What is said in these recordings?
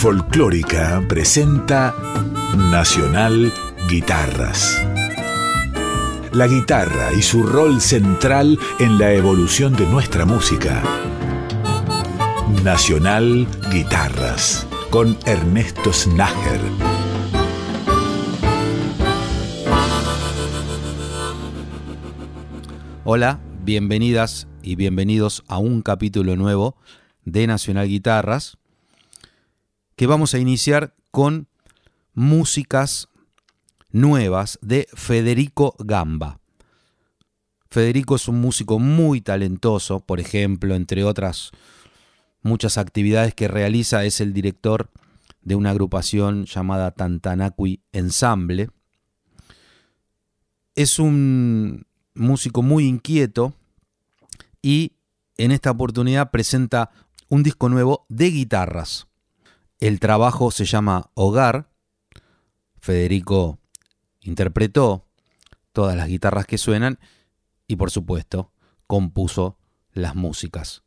Folclórica presenta Nacional Guitarras. La guitarra y su rol central en la evolución de nuestra música. Nacional Guitarras con Ernesto Snager. Hola, bienvenidas y bienvenidos a un capítulo nuevo de Nacional Guitarras que vamos a iniciar con músicas nuevas de Federico Gamba. Federico es un músico muy talentoso, por ejemplo, entre otras muchas actividades que realiza, es el director de una agrupación llamada Tantanaqui Ensemble. Es un músico muy inquieto y en esta oportunidad presenta un disco nuevo de guitarras. El trabajo se llama Hogar. Federico interpretó todas las guitarras que suenan y por supuesto compuso las músicas.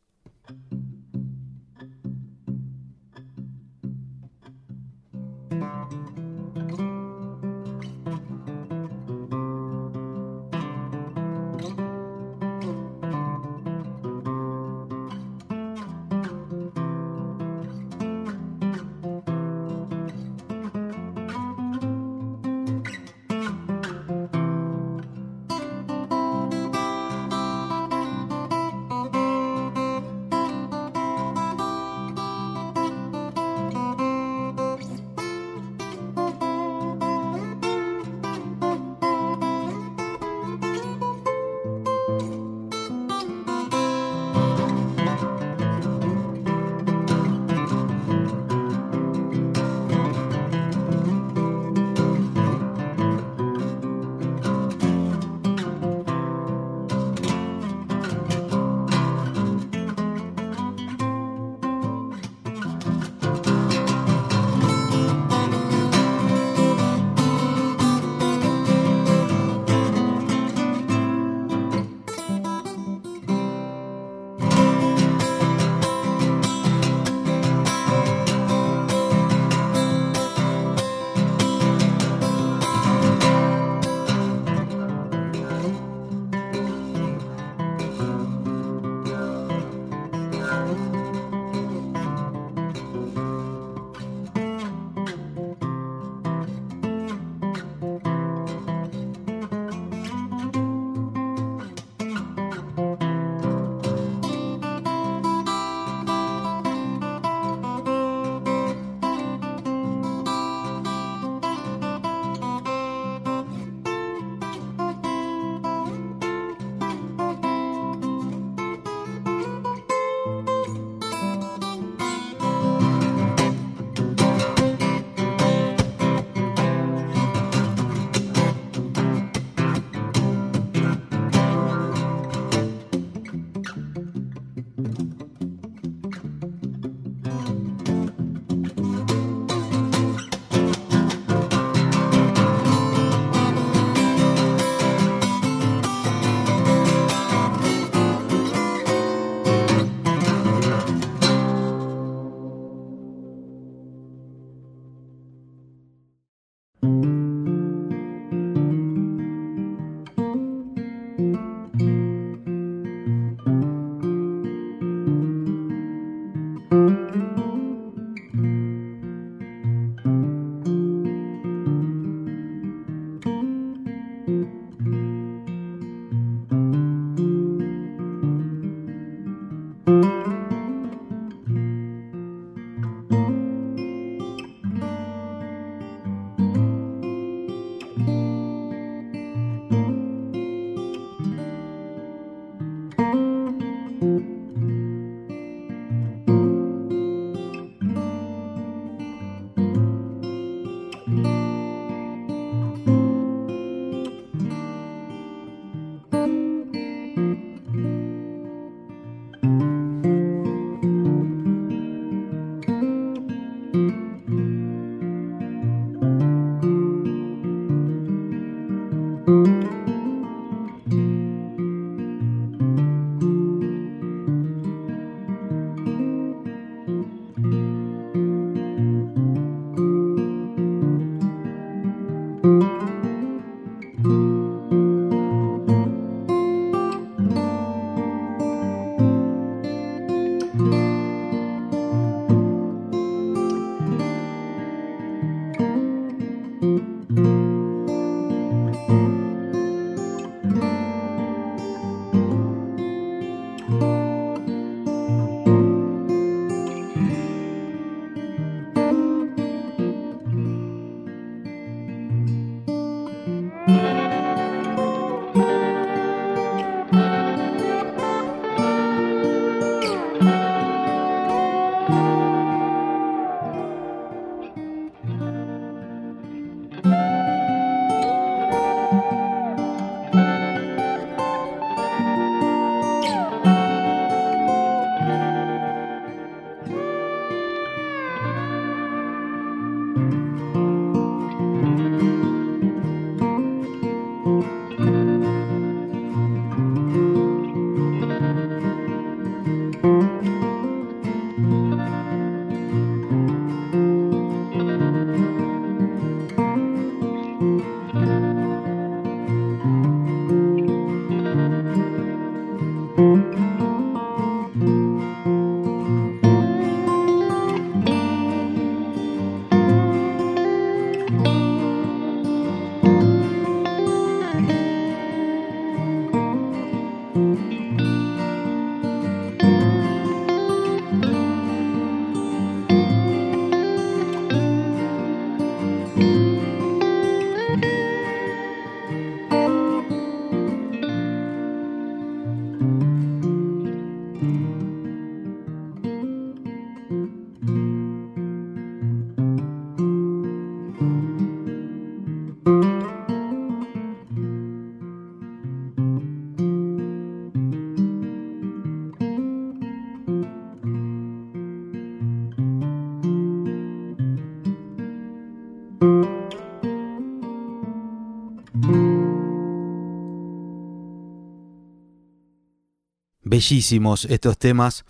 Bellísimos estos temas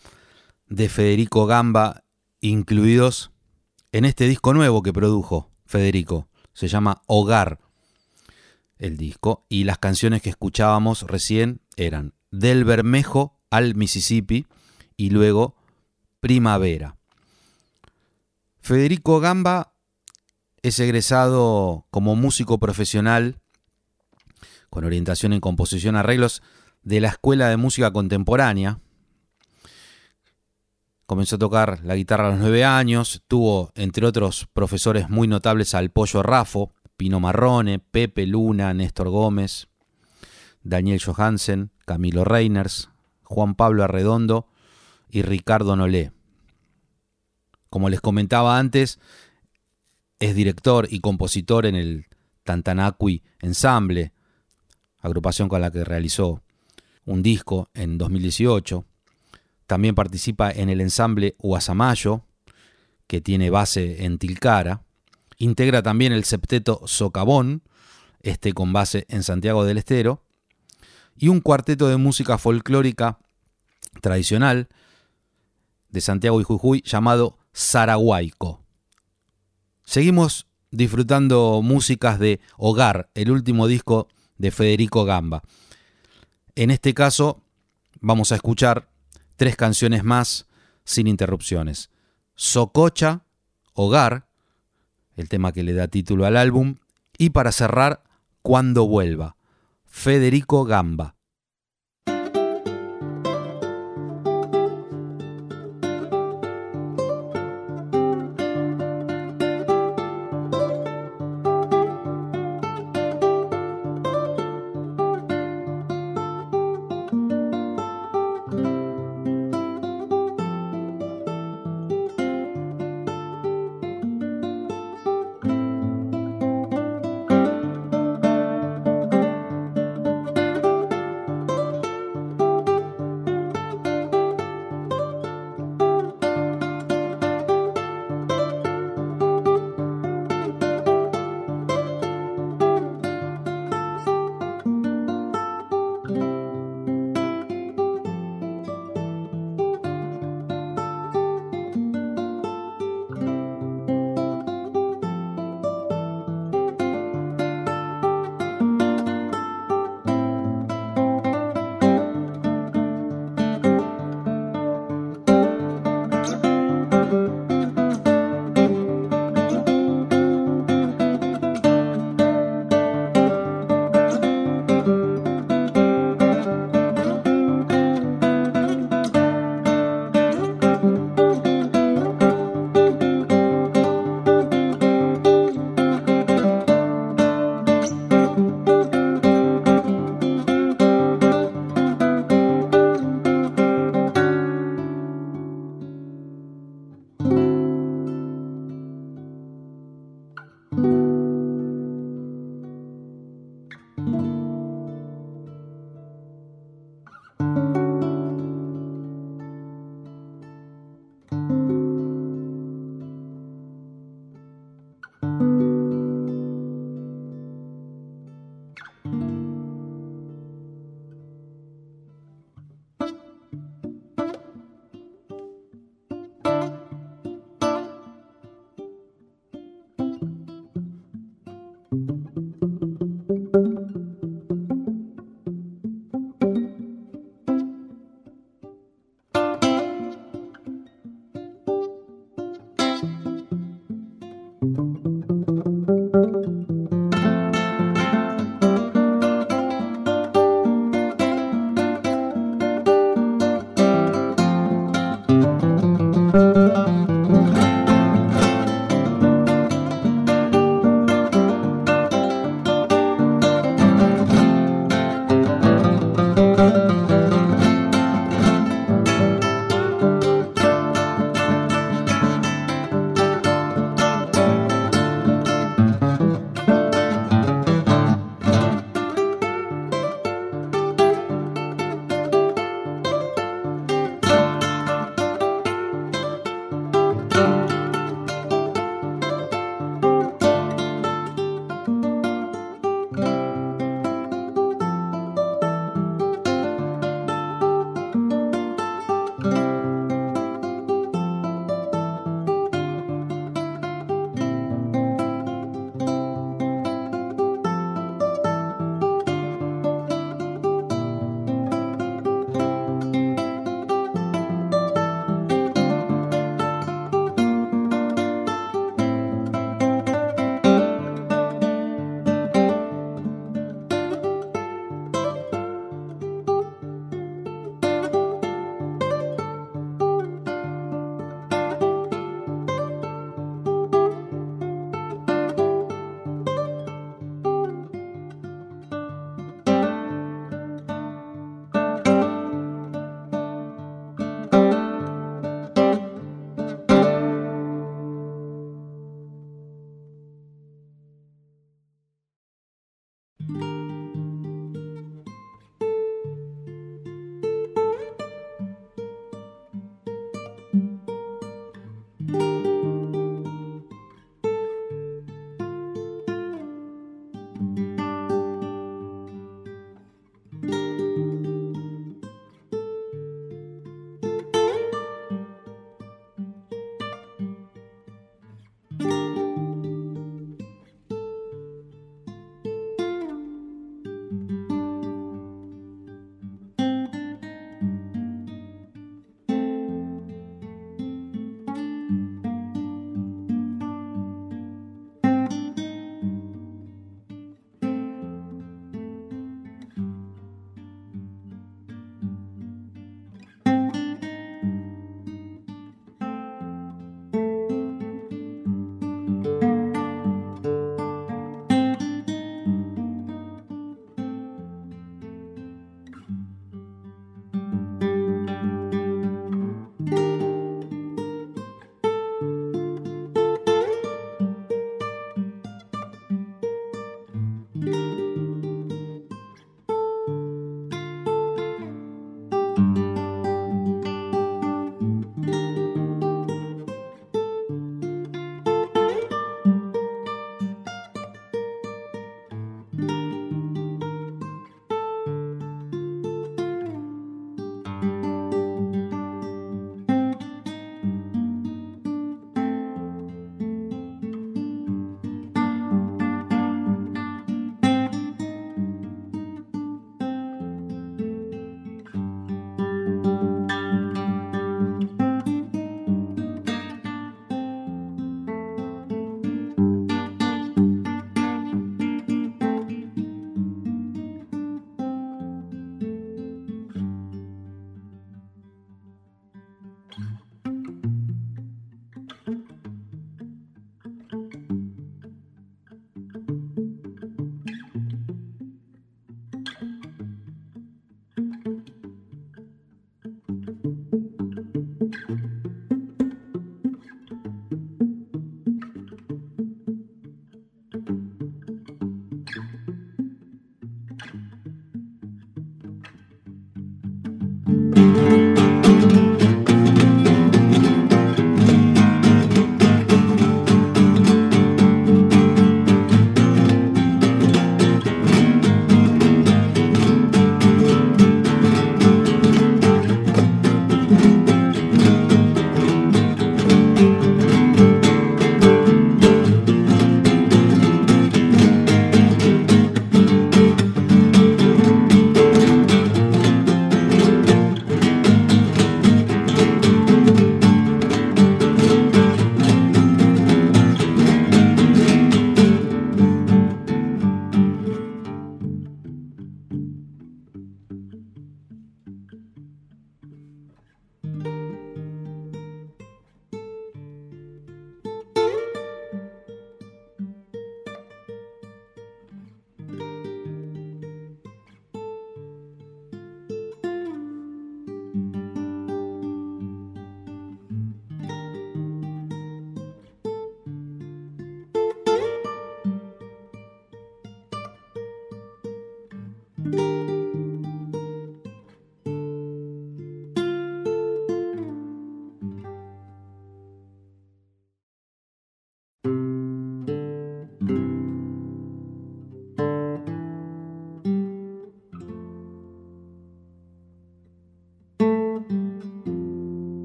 de Federico Gamba incluidos en este disco nuevo que produjo Federico. Se llama Hogar el disco y las canciones que escuchábamos recién eran Del Bermejo al Mississippi y luego Primavera. Federico Gamba es egresado como músico profesional con orientación en composición arreglos de la Escuela de Música Contemporánea. Comenzó a tocar la guitarra a los nueve años, tuvo entre otros profesores muy notables al Pollo Rafo, Pino Marrone, Pepe Luna, Néstor Gómez, Daniel Johansen, Camilo Reiners, Juan Pablo Arredondo y Ricardo Nolé. Como les comentaba antes, es director y compositor en el Tantanacui Ensemble, agrupación con la que realizó un disco en 2018. También participa en el ensamble Uasamayo, que tiene base en Tilcara. Integra también el septeto Socavón, este con base en Santiago del Estero. Y un cuarteto de música folclórica tradicional de Santiago y Jujuy llamado Saraguaico. Seguimos disfrutando músicas de Hogar, el último disco de Federico Gamba. En este caso vamos a escuchar tres canciones más sin interrupciones. Sococha, Hogar, el tema que le da título al álbum, y para cerrar, Cuando vuelva, Federico Gamba.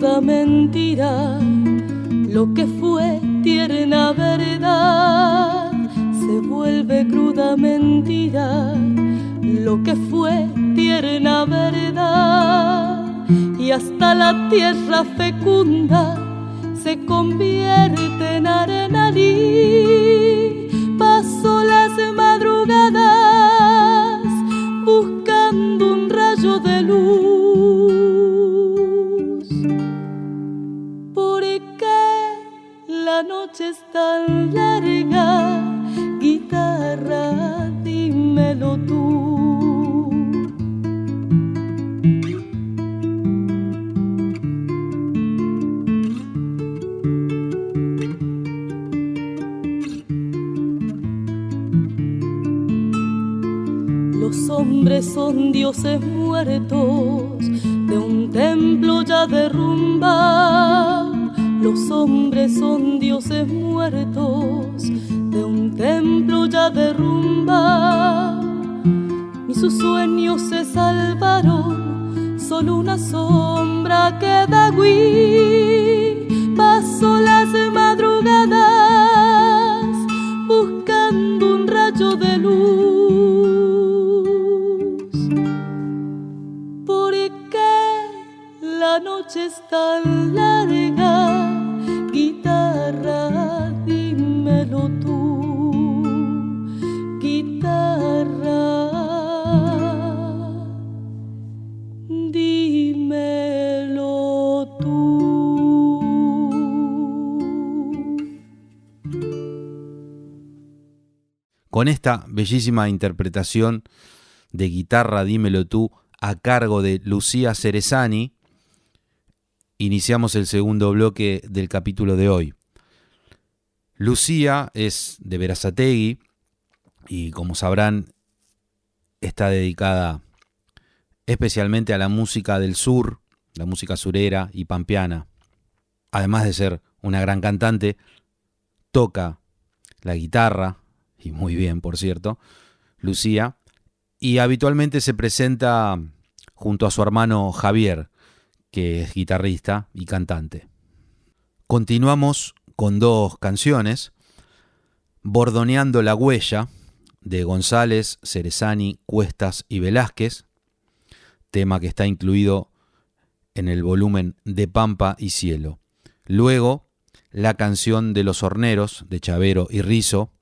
Cruda mentira lo que fue tierna verdad vuelve cruda mentira lo que fue tierna verdad y hasta la tierra fecunda se convierte en arenalí. Con esta bellísima interpretación de guitarra Dímelo tú a cargo de Lucía Cerezani, iniciamos el segundo bloque del capítulo de hoy. Lucía es de Verazategui y como sabrán está dedicada especialmente a la música del sur, la música surera y pampeana. Además de ser una gran cantante, toca la guitarra, y muy bien, por cierto, Lucía, y habitualmente se presenta junto a su hermano Javier, que es guitarrista y cantante. Continuamos con dos canciones, Bordoneando la huella, de González, Cerezani, Cuestas y Velázquez, tema que está incluido en el volumen de Pampa y Cielo. Luego, la canción de los horneros de Chavero y Rizo,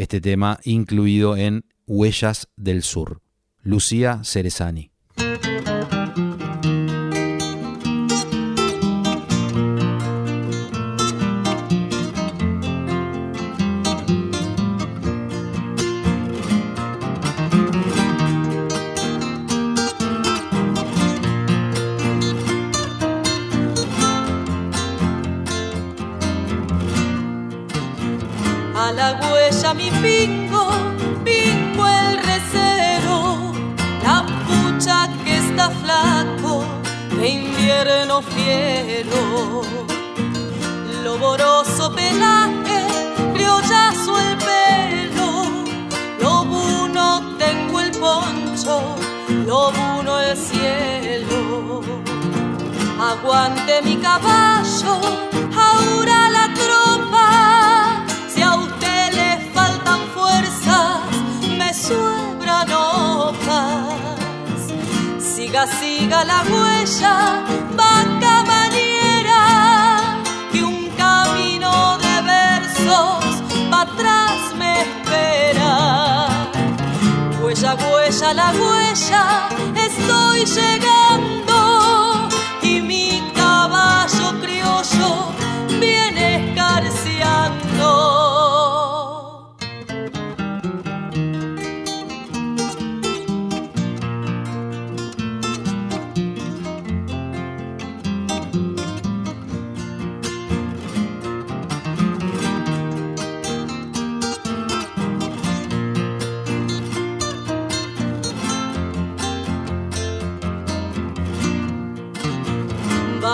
este tema incluido en Huellas del Sur. Lucía Cerezani. Invierno fiero, loboroso pelaje, criollazo el pelo, lobuno tengo el poncho, lobuno el cielo. Aguante mi caballo, Siga, siga la huella, vaca maniera, que un camino de versos para atrás me espera. Huella, huella, la huella, estoy llegando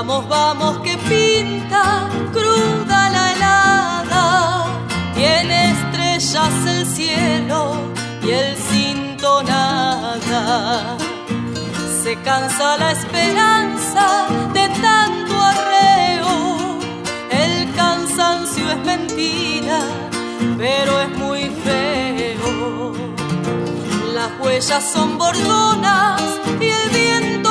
Vamos, vamos, que pinta cruda la helada. Tiene estrellas el cielo y el cinto nada. Se cansa la esperanza de tanto arreo. El cansancio es mentira, pero es muy feo. Las huellas son bordonas y el viento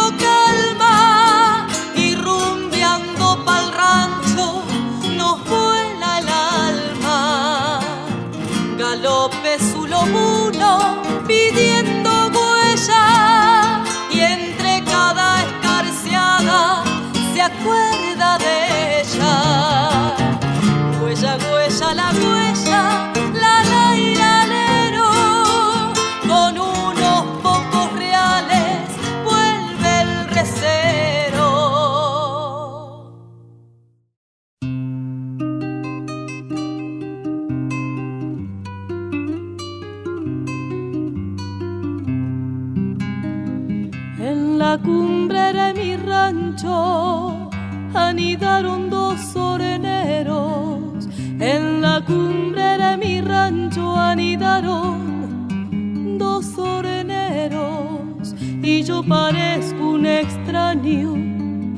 parezco un extraño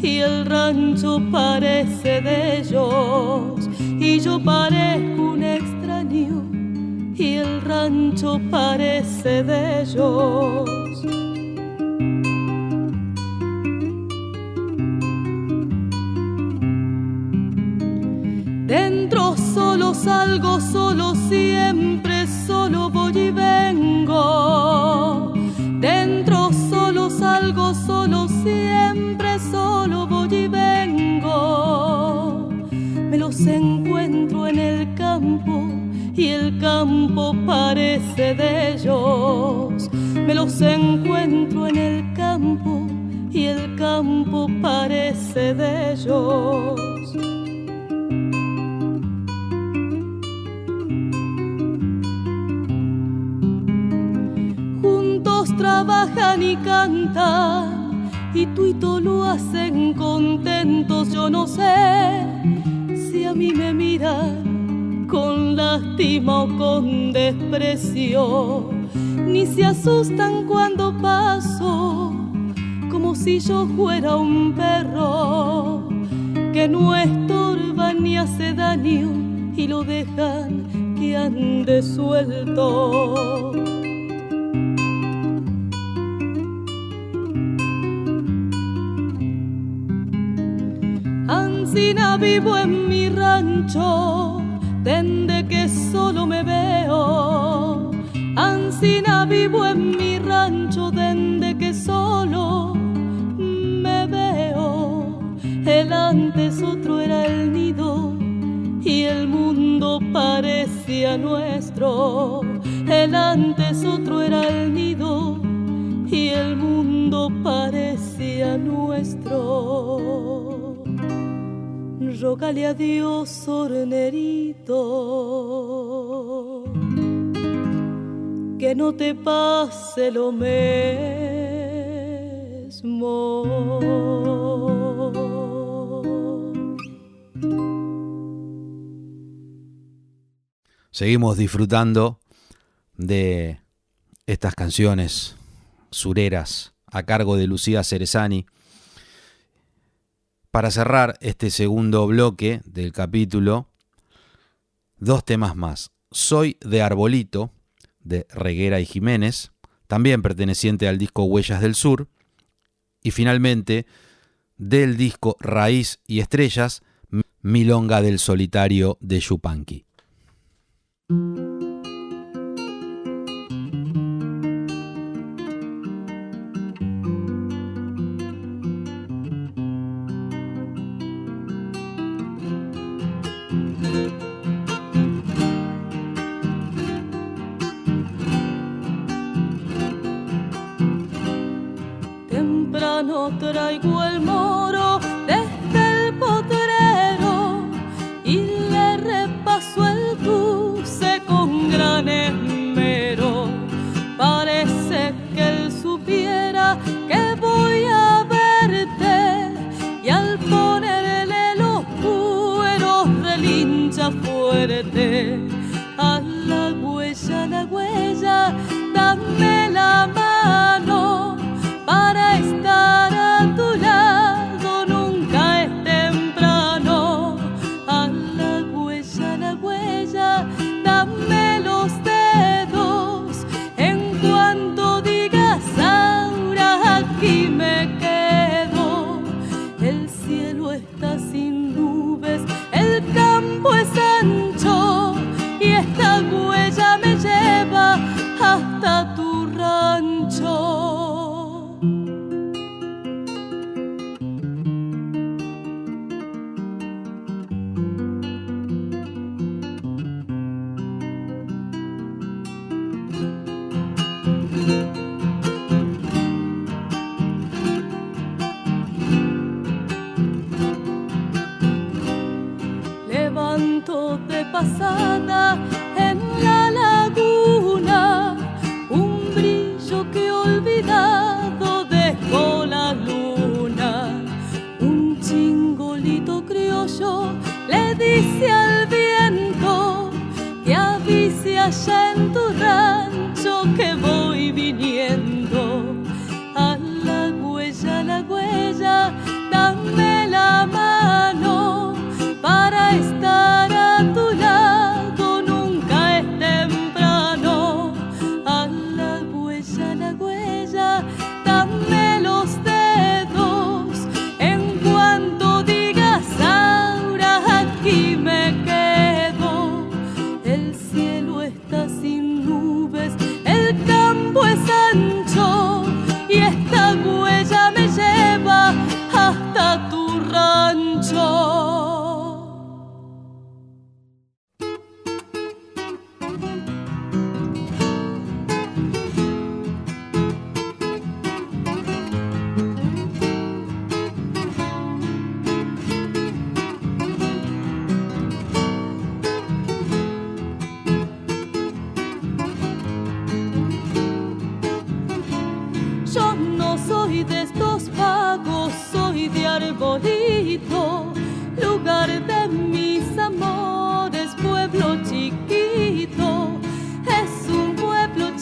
y el rancho parece de ellos. Y yo parezco un extraño y el rancho parece de ellos. salgo solo, siempre de ellos. Me los encuentro en el campo y el campo parece de ellos. trabajan y cantan y tú y lo hacen contentos. Yo no sé si a mí me miran con lástima o con desprecio, ni se asustan cuando paso como si yo fuera un perro que no estorba ni hace daño y lo dejan que ande suelto. Ancina vivo en mi rancho, tende que solo me veo. Ancina vivo en mi rancho, tende que solo me veo. El antes otro era el nido y el mundo parecía nuestro. El antes otro era el nido y el mundo parecía Rógale a Dios, hornerito, que no te pase lo mismo. Seguimos disfrutando de estas canciones sureras a cargo de Lucía Cerezani. Para cerrar este segundo bloque del capítulo, dos temas más. Soy de Arbolito, de Reguera y Jiménez, también perteneciente al disco Huellas del Sur. Y finalmente, del disco Raíz y Estrellas, Milonga del Solitario de Yupanqui.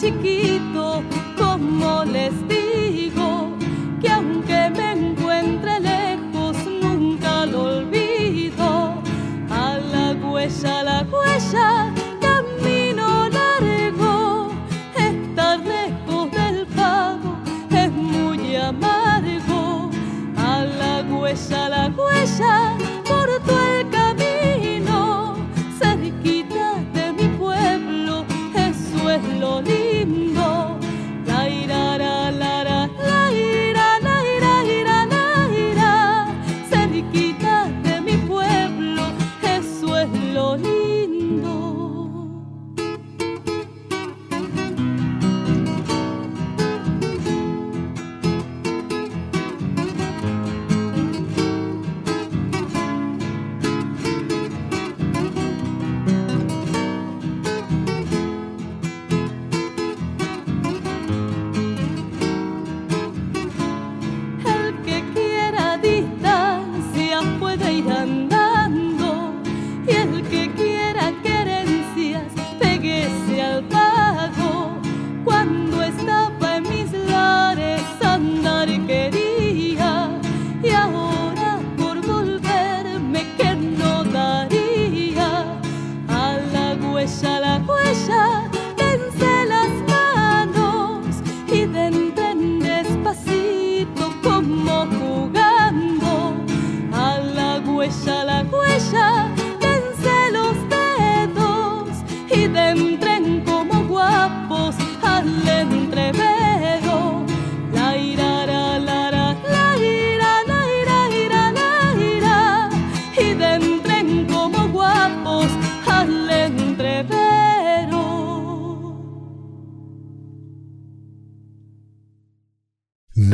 chiquito.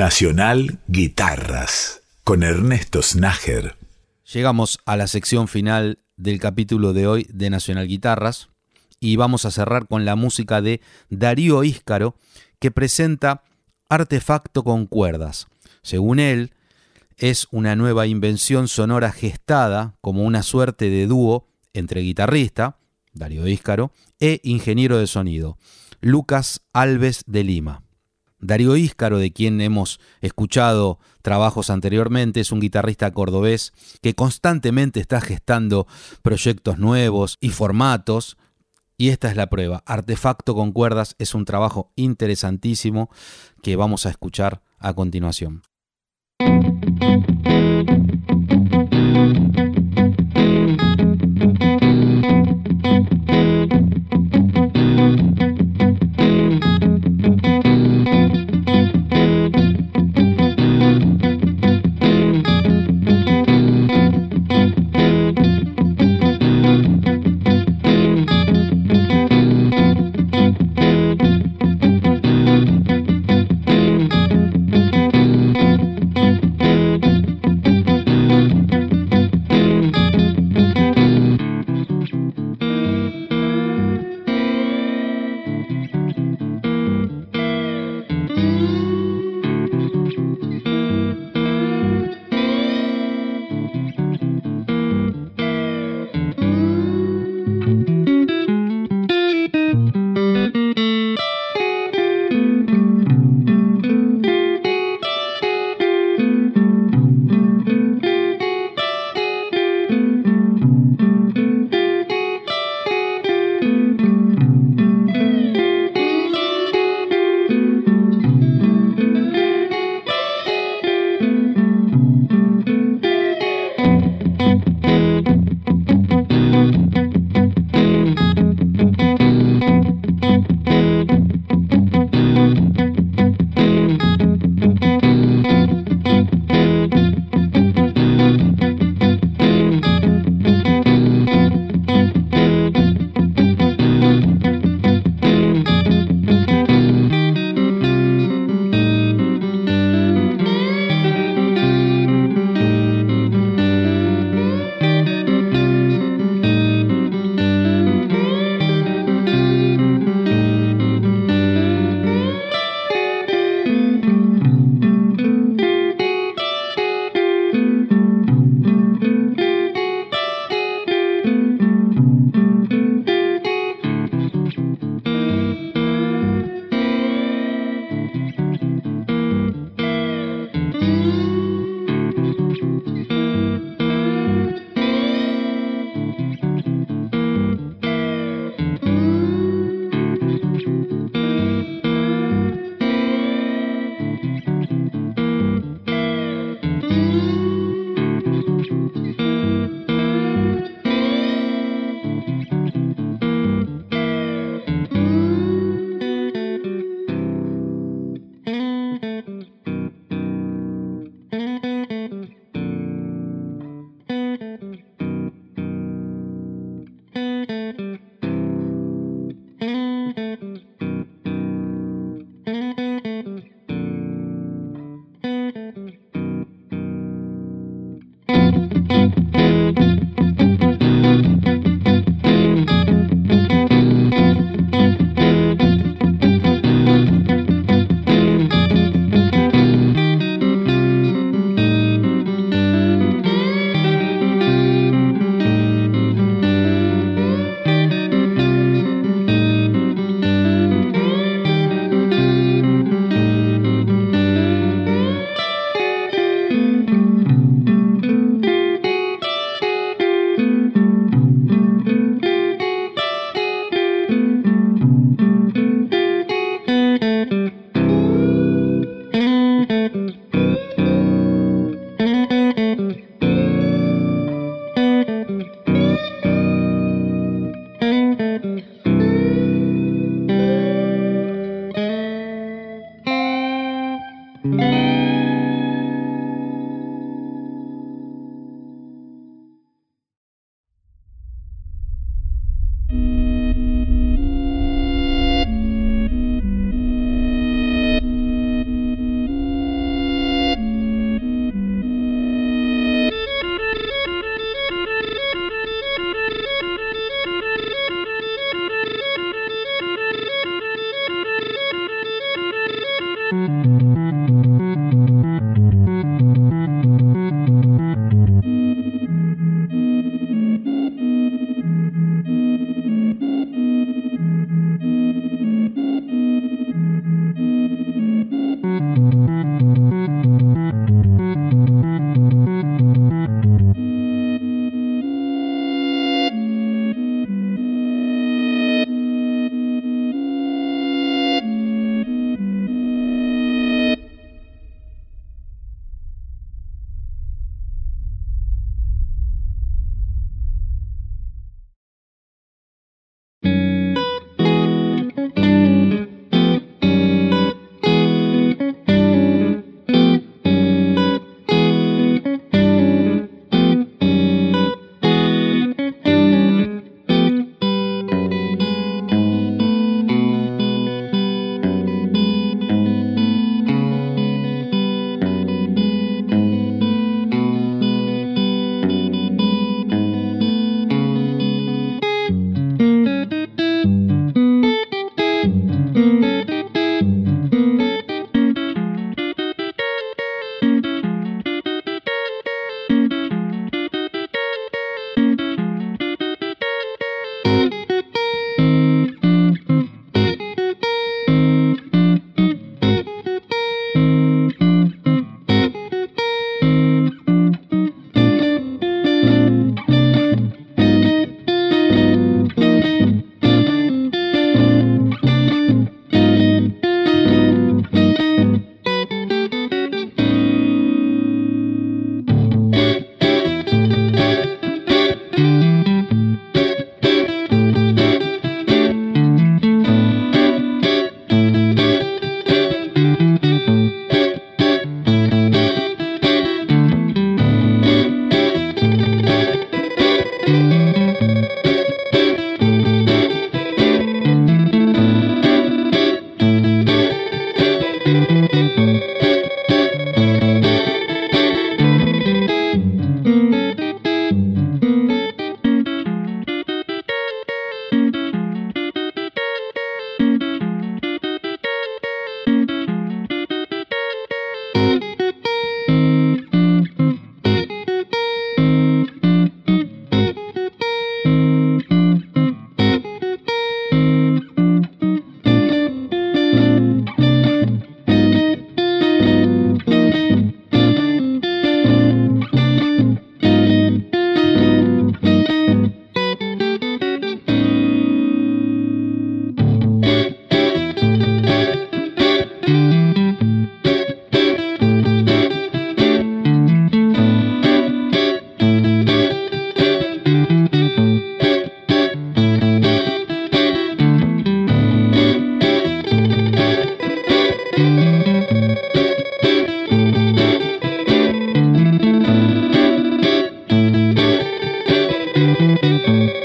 Nacional Guitarras con Ernesto Snager. Llegamos a la sección final del capítulo de hoy de Nacional Guitarras y vamos a cerrar con la música de Darío Íscaro que presenta Artefacto con cuerdas. Según él, es una nueva invención sonora gestada como una suerte de dúo entre guitarrista, Darío Íscaro, e ingeniero de sonido, Lucas Alves de Lima. Darío Íscaro, de quien hemos escuchado trabajos anteriormente, es un guitarrista cordobés que constantemente está gestando proyectos nuevos y formatos. Y esta es la prueba. Artefacto con cuerdas es un trabajo interesantísimo que vamos a escuchar a continuación. thank you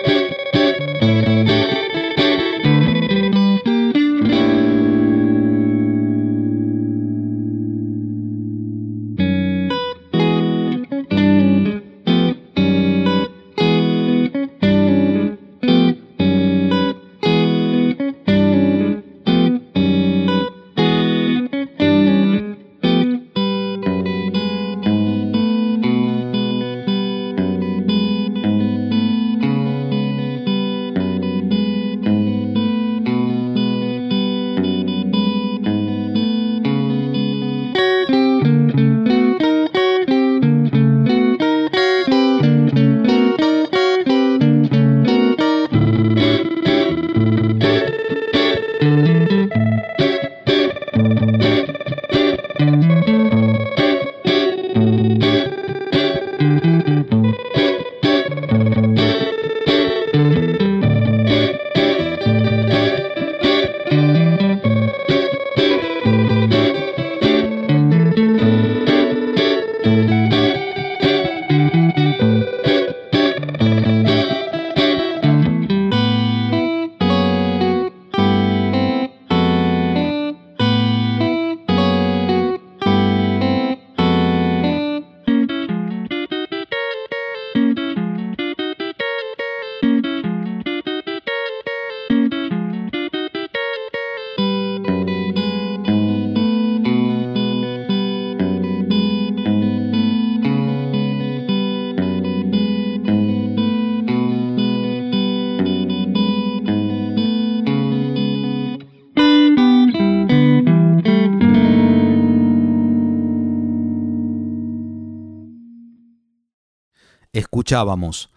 escuchábamos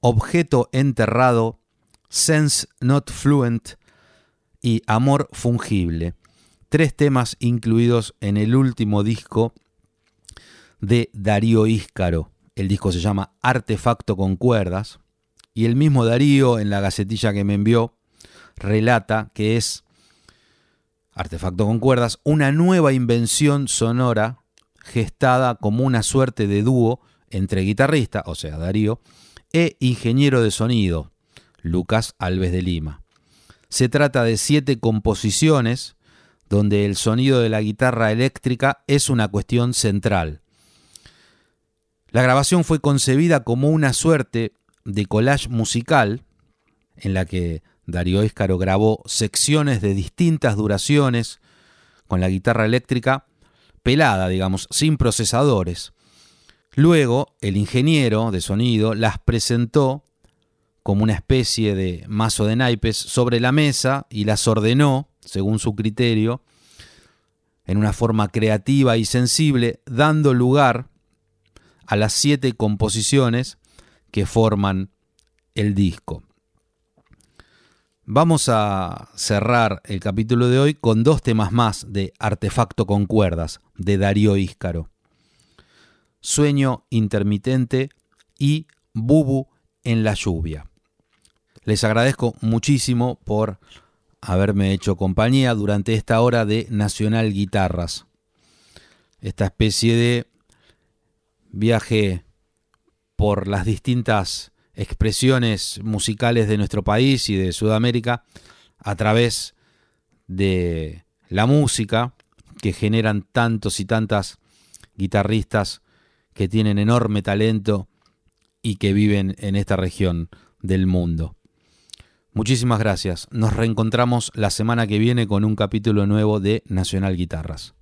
Objeto Enterrado, Sense Not Fluent y Amor Fungible, tres temas incluidos en el último disco de Darío Íscaro. El disco se llama Artefacto con cuerdas y el mismo Darío en la gacetilla que me envió relata que es Artefacto con cuerdas, una nueva invención sonora gestada como una suerte de dúo entre guitarrista, o sea, Darío, e ingeniero de sonido, Lucas Alves de Lima. Se trata de siete composiciones donde el sonido de la guitarra eléctrica es una cuestión central. La grabación fue concebida como una suerte de collage musical en la que Darío Escaro grabó secciones de distintas duraciones con la guitarra eléctrica pelada, digamos, sin procesadores. Luego, el ingeniero de sonido las presentó como una especie de mazo de naipes sobre la mesa y las ordenó, según su criterio, en una forma creativa y sensible, dando lugar a las siete composiciones que forman el disco. Vamos a cerrar el capítulo de hoy con dos temas más de Artefacto con cuerdas de Darío Íscaro. Sueño intermitente y Bubu en la lluvia. Les agradezco muchísimo por haberme hecho compañía durante esta hora de Nacional Guitarras. Esta especie de viaje por las distintas expresiones musicales de nuestro país y de Sudamérica a través de la música que generan tantos y tantas guitarristas que tienen enorme talento y que viven en esta región del mundo. Muchísimas gracias. Nos reencontramos la semana que viene con un capítulo nuevo de Nacional Guitarras.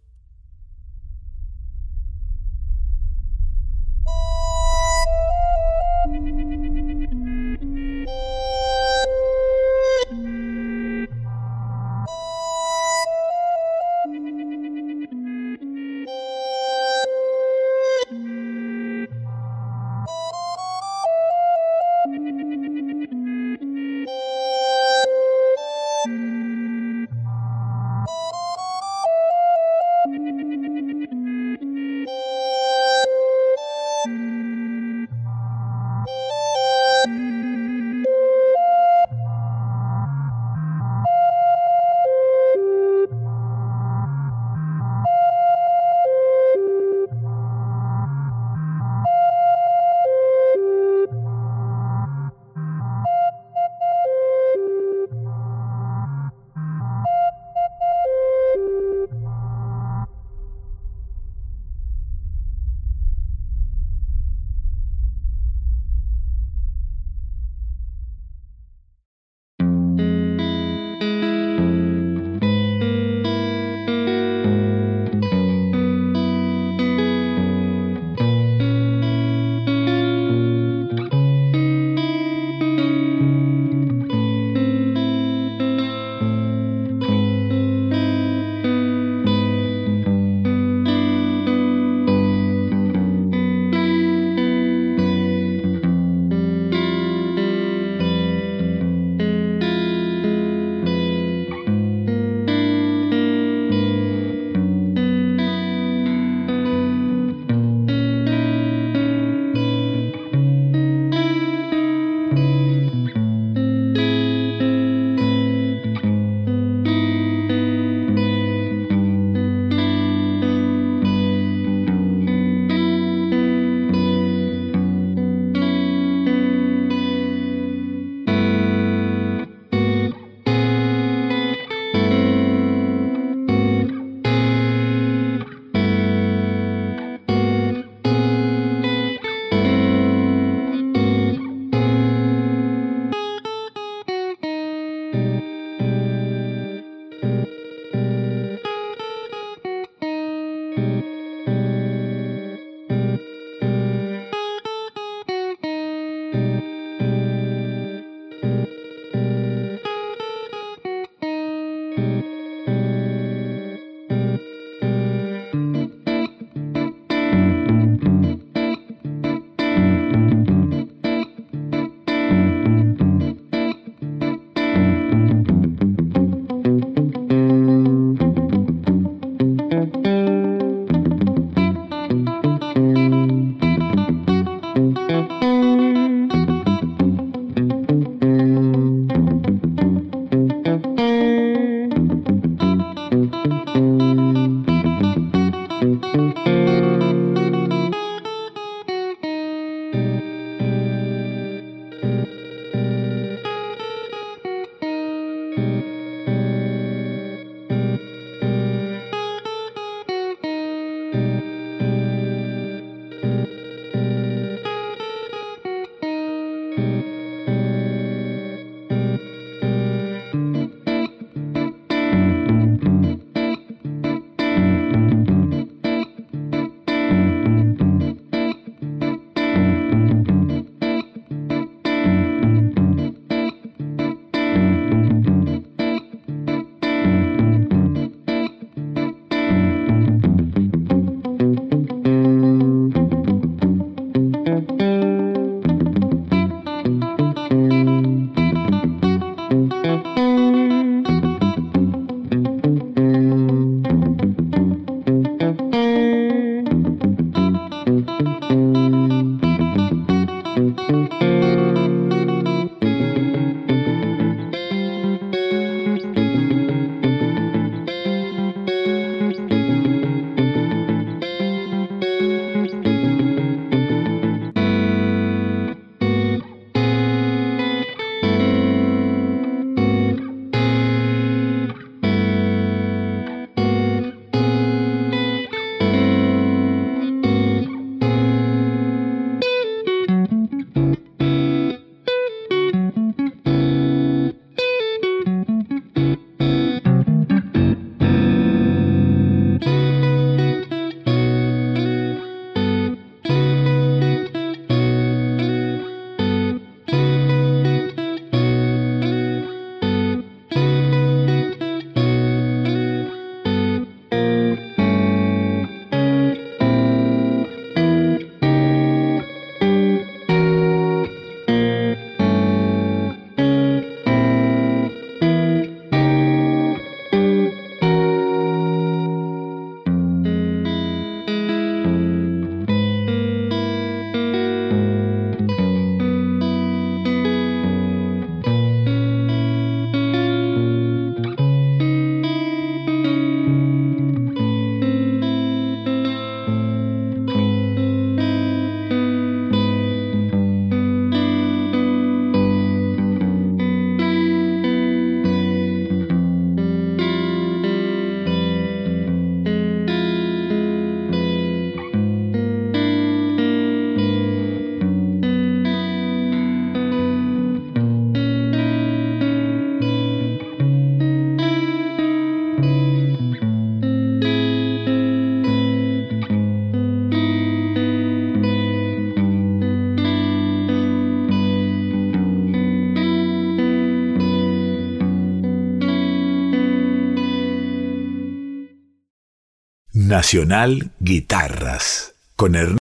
Nacional Guitarras con